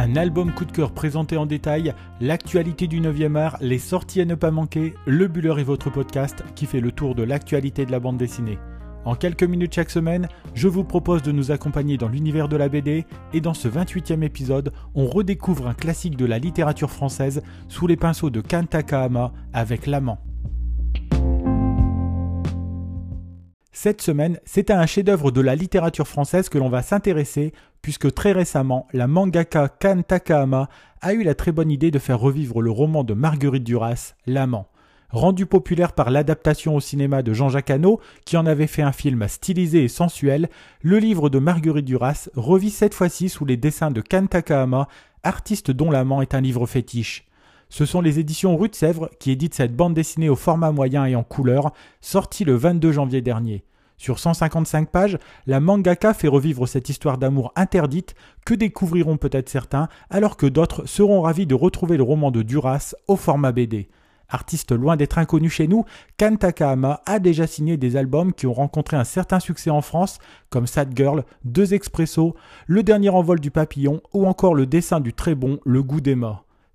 Un album coup de cœur présenté en détail, l'actualité du 9e art, les sorties à ne pas manquer, Le Buller est votre podcast qui fait le tour de l'actualité de la bande dessinée. En quelques minutes chaque semaine, je vous propose de nous accompagner dans l'univers de la BD et dans ce 28e épisode, on redécouvre un classique de la littérature française sous les pinceaux de Kan Takahama avec L'amant. Cette semaine, c'est à un chef-d'œuvre de la littérature française que l'on va s'intéresser, puisque très récemment, la mangaka Kan Takahama a eu la très bonne idée de faire revivre le roman de Marguerite Duras, L'amant. Rendu populaire par l'adaptation au cinéma de Jean-Jacques Hano, qui en avait fait un film stylisé et sensuel, le livre de Marguerite Duras revit cette fois-ci sous les dessins de Kan Takahama, artiste dont L'amant est un livre fétiche. Ce sont les éditions Rue de Sèvres qui éditent cette bande dessinée au format moyen et en couleur, sortie le 22 janvier dernier. Sur 155 pages, la mangaka fait revivre cette histoire d'amour interdite que découvriront peut-être certains, alors que d'autres seront ravis de retrouver le roman de Duras au format BD. Artiste loin d'être inconnu chez nous, Kan Takahama a déjà signé des albums qui ont rencontré un certain succès en France, comme Sad Girl, Deux Expressos, Le dernier envol du papillon ou encore le dessin du très bon Le goût des.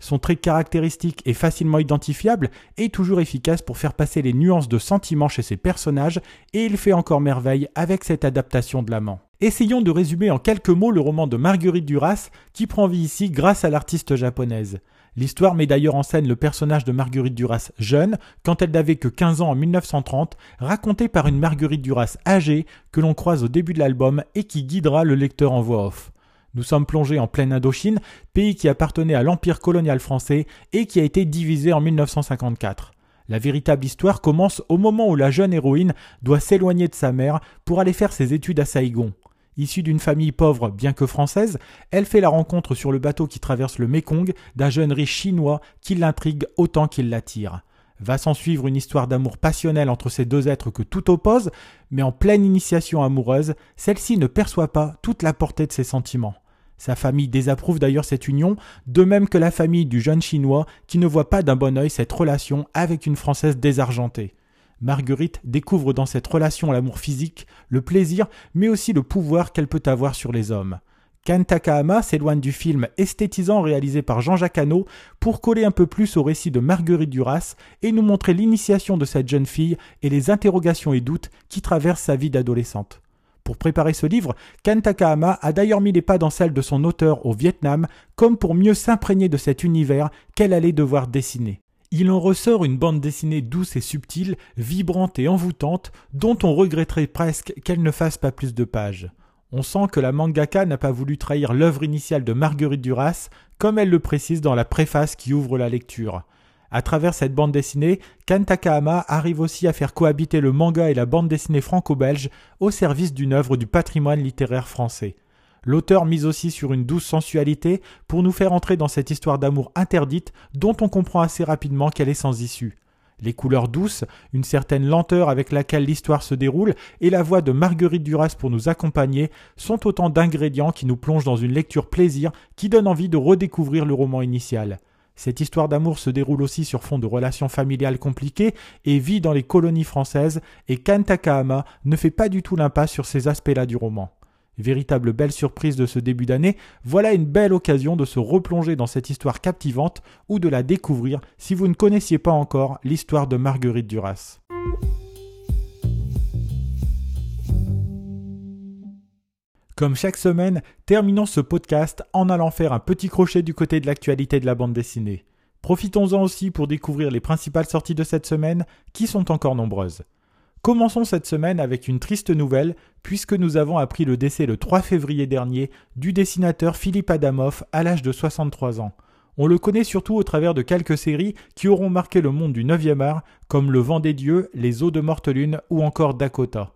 Son trait caractéristique et facilement identifiable est toujours efficace pour faire passer les nuances de sentiments chez ses personnages et il fait encore merveille avec cette adaptation de l'amant. Essayons de résumer en quelques mots le roman de Marguerite Duras qui prend vie ici grâce à l'artiste japonaise. L'histoire met d'ailleurs en scène le personnage de Marguerite Duras jeune, quand elle n'avait que 15 ans en 1930, raconté par une Marguerite Duras âgée que l'on croise au début de l'album et qui guidera le lecteur en voix off. Nous sommes plongés en pleine Indochine, pays qui appartenait à l'empire colonial français et qui a été divisé en 1954. La véritable histoire commence au moment où la jeune héroïne doit s'éloigner de sa mère pour aller faire ses études à Saïgon. Issue d'une famille pauvre bien que française, elle fait la rencontre sur le bateau qui traverse le Mekong d'un jeune riche chinois qui l'intrigue autant qu'il l'attire. Va s'en suivre une histoire d'amour passionnel entre ces deux êtres que tout oppose, mais en pleine initiation amoureuse, celle-ci ne perçoit pas toute la portée de ses sentiments. Sa famille désapprouve d'ailleurs cette union, de même que la famille du jeune Chinois qui ne voit pas d'un bon œil cette relation avec une Française désargentée. Marguerite découvre dans cette relation l'amour physique, le plaisir, mais aussi le pouvoir qu'elle peut avoir sur les hommes. Kan Takahama s'éloigne du film esthétisant réalisé par Jean-Jacques Hano pour coller un peu plus au récit de Marguerite Duras et nous montrer l'initiation de cette jeune fille et les interrogations et doutes qui traversent sa vie d'adolescente. Pour préparer ce livre, Kan Takahama a d'ailleurs mis les pas dans celle de son auteur au Vietnam, comme pour mieux s'imprégner de cet univers qu'elle allait devoir dessiner. Il en ressort une bande dessinée douce et subtile, vibrante et envoûtante, dont on regretterait presque qu'elle ne fasse pas plus de pages. On sent que la mangaka n'a pas voulu trahir l'œuvre initiale de Marguerite Duras, comme elle le précise dans la préface qui ouvre la lecture. À travers cette bande dessinée, Kan Takahama arrive aussi à faire cohabiter le manga et la bande dessinée franco-belge au service d'une œuvre du patrimoine littéraire français. L'auteur mise aussi sur une douce sensualité pour nous faire entrer dans cette histoire d'amour interdite dont on comprend assez rapidement qu'elle est sans issue. Les couleurs douces, une certaine lenteur avec laquelle l'histoire se déroule et la voix de Marguerite Duras pour nous accompagner sont autant d'ingrédients qui nous plongent dans une lecture plaisir qui donne envie de redécouvrir le roman initial. Cette histoire d'amour se déroule aussi sur fond de relations familiales compliquées et vit dans les colonies françaises, et Kan Takahama ne fait pas du tout l'impasse sur ces aspects-là du roman. Véritable belle surprise de ce début d'année, voilà une belle occasion de se replonger dans cette histoire captivante ou de la découvrir si vous ne connaissiez pas encore l'histoire de Marguerite Duras. Comme chaque semaine, terminons ce podcast en allant faire un petit crochet du côté de l'actualité de la bande dessinée. Profitons-en aussi pour découvrir les principales sorties de cette semaine, qui sont encore nombreuses. Commençons cette semaine avec une triste nouvelle, puisque nous avons appris le décès le 3 février dernier du dessinateur Philippe Adamov à l'âge de 63 ans. On le connaît surtout au travers de quelques séries qui auront marqué le monde du 9e art, comme Le Vent des Dieux, Les Eaux de Mortelune ou encore Dakota.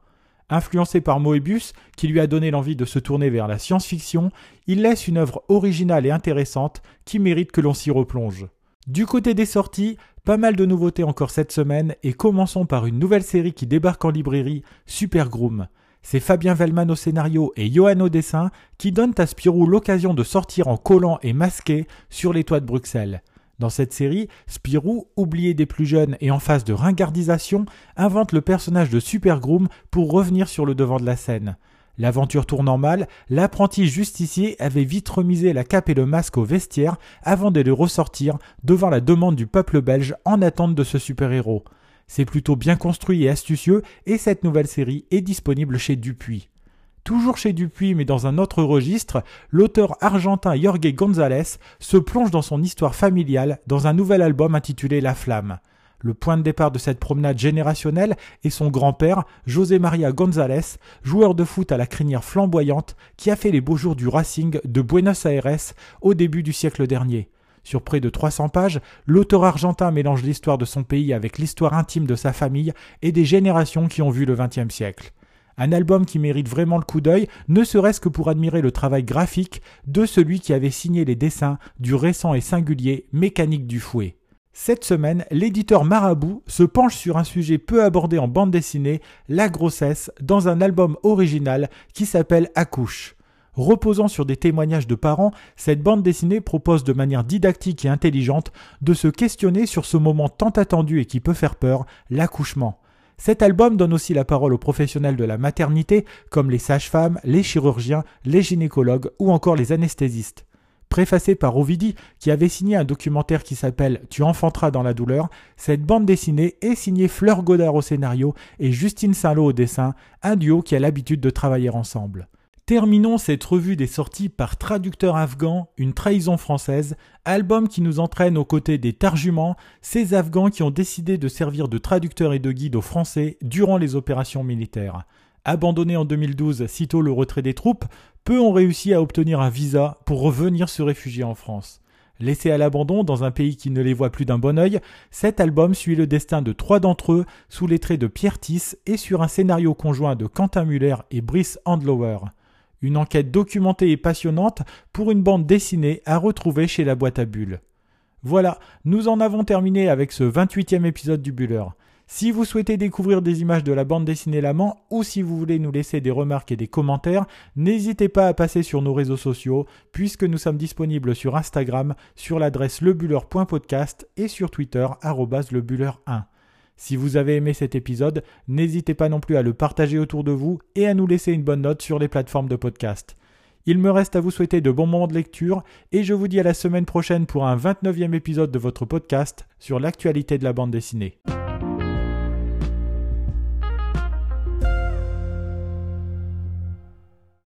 Influencé par Moebius, qui lui a donné l'envie de se tourner vers la science-fiction, il laisse une œuvre originale et intéressante qui mérite que l'on s'y replonge. Du côté des sorties, pas mal de nouveautés encore cette semaine et commençons par une nouvelle série qui débarque en librairie, Super Groom. C'est Fabien Vellman au scénario et Johan au dessin qui donnent à Spirou l'occasion de sortir en collant et masqué sur les toits de Bruxelles. Dans cette série, Spirou, oublié des plus jeunes et en phase de ringardisation, invente le personnage de Super Groom pour revenir sur le devant de la scène. L'aventure tournant mal, l'apprenti justicier avait vite remisé la cape et le masque au vestiaire avant de les ressortir devant la demande du peuple belge en attente de ce super-héros. C'est plutôt bien construit et astucieux et cette nouvelle série est disponible chez Dupuis. Toujours chez Dupuis mais dans un autre registre, l'auteur argentin Jorge González se plonge dans son histoire familiale dans un nouvel album intitulé La Flamme. Le point de départ de cette promenade générationnelle est son grand-père, José María González, joueur de foot à la crinière flamboyante, qui a fait les beaux jours du Racing de Buenos Aires au début du siècle dernier. Sur près de 300 pages, l'auteur argentin mélange l'histoire de son pays avec l'histoire intime de sa famille et des générations qui ont vu le XXe siècle. Un album qui mérite vraiment le coup d'œil, ne serait-ce que pour admirer le travail graphique de celui qui avait signé les dessins du récent et singulier Mécanique du fouet. Cette semaine, l'éditeur Marabout se penche sur un sujet peu abordé en bande dessinée, la grossesse, dans un album original qui s'appelle Accouche. Reposant sur des témoignages de parents, cette bande dessinée propose de manière didactique et intelligente de se questionner sur ce moment tant attendu et qui peut faire peur, l'accouchement. Cet album donne aussi la parole aux professionnels de la maternité, comme les sages-femmes, les chirurgiens, les gynécologues ou encore les anesthésistes préfacé par Ovidi, qui avait signé un documentaire qui s'appelle Tu enfanteras dans la douleur, cette bande dessinée est signée Fleur Godard au scénario et Justine Saint-Lô au dessin, un duo qui a l'habitude de travailler ensemble. Terminons cette revue des sorties par Traducteur afghan, une trahison française, album qui nous entraîne aux côtés des Tarjumans, ces Afghans qui ont décidé de servir de traducteurs et de guides aux Français durant les opérations militaires. Abandonnés en 2012 sitôt le retrait des troupes, peu ont réussi à obtenir un visa pour revenir se réfugier en France. Laissés à l'abandon dans un pays qui ne les voit plus d'un bon œil, cet album suit le destin de trois d'entre eux sous les traits de Pierre Tiss et sur un scénario conjoint de Quentin Muller et Brice Handlower. Une enquête documentée et passionnante pour une bande dessinée à retrouver chez la boîte à bulles. Voilà, nous en avons terminé avec ce 28e épisode du Buller. Si vous souhaitez découvrir des images de la bande dessinée L'Amant ou si vous voulez nous laisser des remarques et des commentaires, n'hésitez pas à passer sur nos réseaux sociaux puisque nous sommes disponibles sur Instagram sur l'adresse lebuller.podcast et sur Twitter lebuller1. Si vous avez aimé cet épisode, n'hésitez pas non plus à le partager autour de vous et à nous laisser une bonne note sur les plateformes de podcast. Il me reste à vous souhaiter de bons moments de lecture et je vous dis à la semaine prochaine pour un 29e épisode de votre podcast sur l'actualité de la bande dessinée.